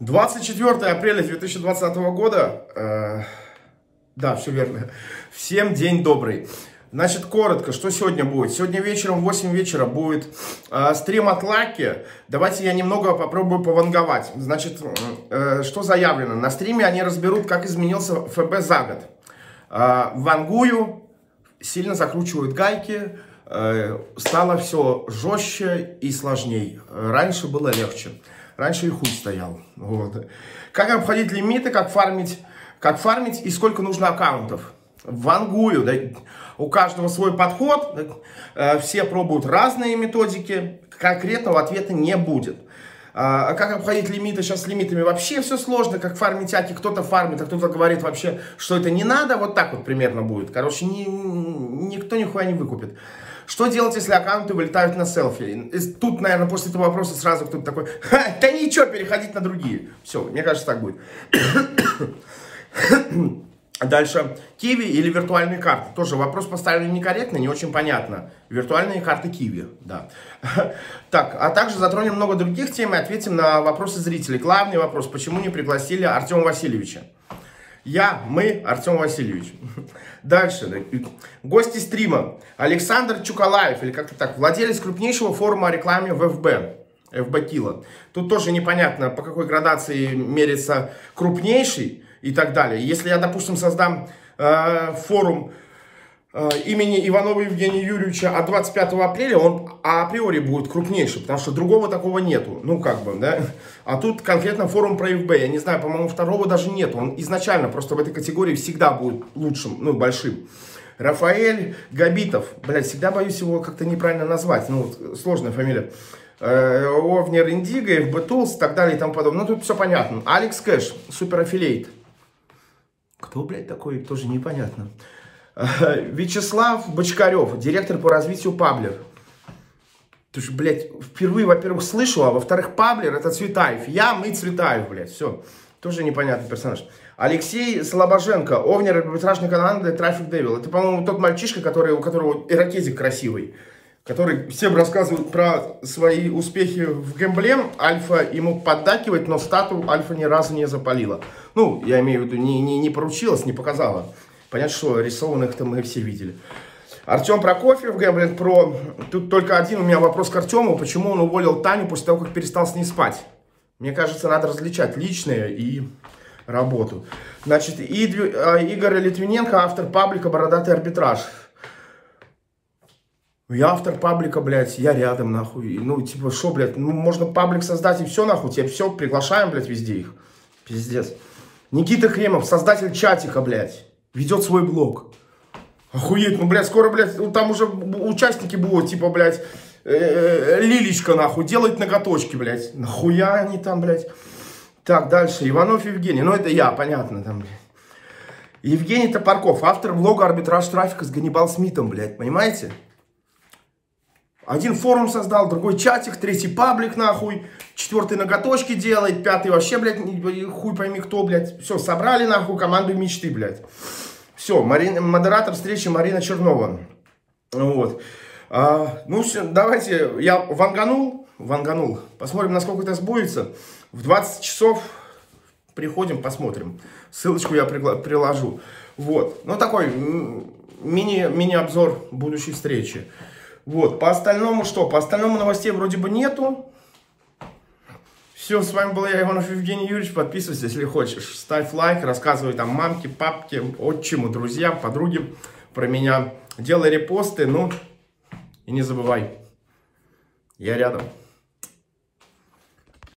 24 апреля 2020 года. Э, да, все верно. Всем день добрый. Значит, коротко, что сегодня будет? Сегодня вечером в 8 вечера будет э, стрим от Лаки. Давайте я немного попробую пованговать. Значит, э, что заявлено? На стриме они разберут, как изменился ФБ за год. Э, вангую, сильно закручивают гайки, э, стало все жестче и сложнее. Раньше было легче. Раньше и хуй стоял. Вот. Как обходить лимиты, как фармить, как фармить и сколько нужно аккаунтов. Вангую, да, у каждого свой подход, э, все пробуют разные методики, конкретного ответа не будет. А, а как обходить лимиты? Сейчас с лимитами вообще все сложно, как фармить аки, кто-то фармит, а кто-то говорит вообще, что это не надо, вот так вот примерно будет. Короче, ни, никто нихуя не выкупит. Что делать, если аккаунты вылетают на селфи? Тут, наверное, после этого вопроса сразу кто-то такой, да ничего, переходить на другие. Все, мне кажется, так будет. Дальше. Киви или виртуальные карты? Тоже вопрос поставлен некорректно, не очень понятно. Виртуальные карты Киви, да. Так, а также затронем много других тем и ответим на вопросы зрителей. Главный вопрос, почему не пригласили Артема Васильевича? Я, мы, Артем Васильевич. Дальше. Гости стрима. Александр Чукалаев, или как-то так, владелец крупнейшего форума о рекламе в ФБ. ФБ Кила. Тут тоже непонятно, по какой градации мерится крупнейший и так далее. Если я, допустим, создам э, форум Э, имени Иванова Евгения Юрьевича от 25 апреля, он априори будет крупнейший, потому что другого такого нету. Ну, как бы, да. А тут конкретно форум про ФБ. Я не знаю, по-моему, второго даже нет. Он изначально просто в этой категории всегда будет лучшим, ну, большим. Рафаэль Габитов. Блядь, всегда боюсь его как-то неправильно назвать. Ну, вот, сложная фамилия. Э, owner Indigo, FB Tools и так далее и тому подобное. Ну, тут все понятно. Алекс Кэш, super affiliate. Кто, блядь, такой, тоже непонятно. Вячеслав Бочкарев, директор по развитию Publer. Ты же, блядь, впервые, во-первых, слышал, а во-вторых, Publer это Цветаев. Я, мы, Цветаев, блядь, все. Тоже непонятный персонаж. Алексей Слобоженко, овнер арбитражной команды Трафик Девил. Это, по-моему, тот мальчишка, который, у которого ирокезик красивый. Который всем рассказывает про свои успехи в гемблем. Альфа ему поддакивает, но стату Альфа ни разу не запалила. Ну, я имею в виду, не, не, не поручилась, не показала. Понятно, что рисованных-то мы все видели. Артем Прокофьев, Гэмблинг Про. Тут только один у меня вопрос к Артему. Почему он уволил Таню после того, как перестал с ней спать? Мне кажется, надо различать личное и работу. Значит, а, Игорь Литвиненко, автор паблика «Бородатый арбитраж». Я автор паблика, блядь, я рядом, нахуй. Ну, типа, что, блядь, ну, можно паблик создать и все, нахуй. Тебе все, приглашаем, блядь, везде их. Пиздец. Никита Кремов, создатель чатика, блядь ведет свой блог. Охуеть, ну, блядь, скоро, блядь, там уже участники будут, типа, блядь, э, э, Лилечка, нахуй, делать ноготочки, блядь. Нахуя они там, блядь. Так, дальше. Иванов Евгений. Ну, это я, понятно, там, блядь. Евгений Топорков, автор блога «Арбитраж трафика» с Ганнибал Смитом, блядь, понимаете? Один форум создал, другой чатик, третий паблик, нахуй, четвертый ноготочки делает, пятый вообще, блядь, хуй пойми кто, блядь. Все, собрали, нахуй, команду мечты, блядь. Все, Марина, модератор встречи Марина Чернова. Вот. А, ну, все, давайте, я ванганул, ванганул. Посмотрим, насколько это сбудется. В 20 часов приходим, посмотрим. Ссылочку я приложу. Вот. Ну, такой мини, мини-обзор будущей встречи. Вот. По остальному что? По остальному новостей вроде бы нету. Все, с вами был я, Иванов Евгений Юрьевич. Подписывайся, если хочешь. Ставь лайк, рассказывай там мамке, папке, отчиму, друзьям, подруге про меня. Делай репосты, ну и не забывай, я рядом.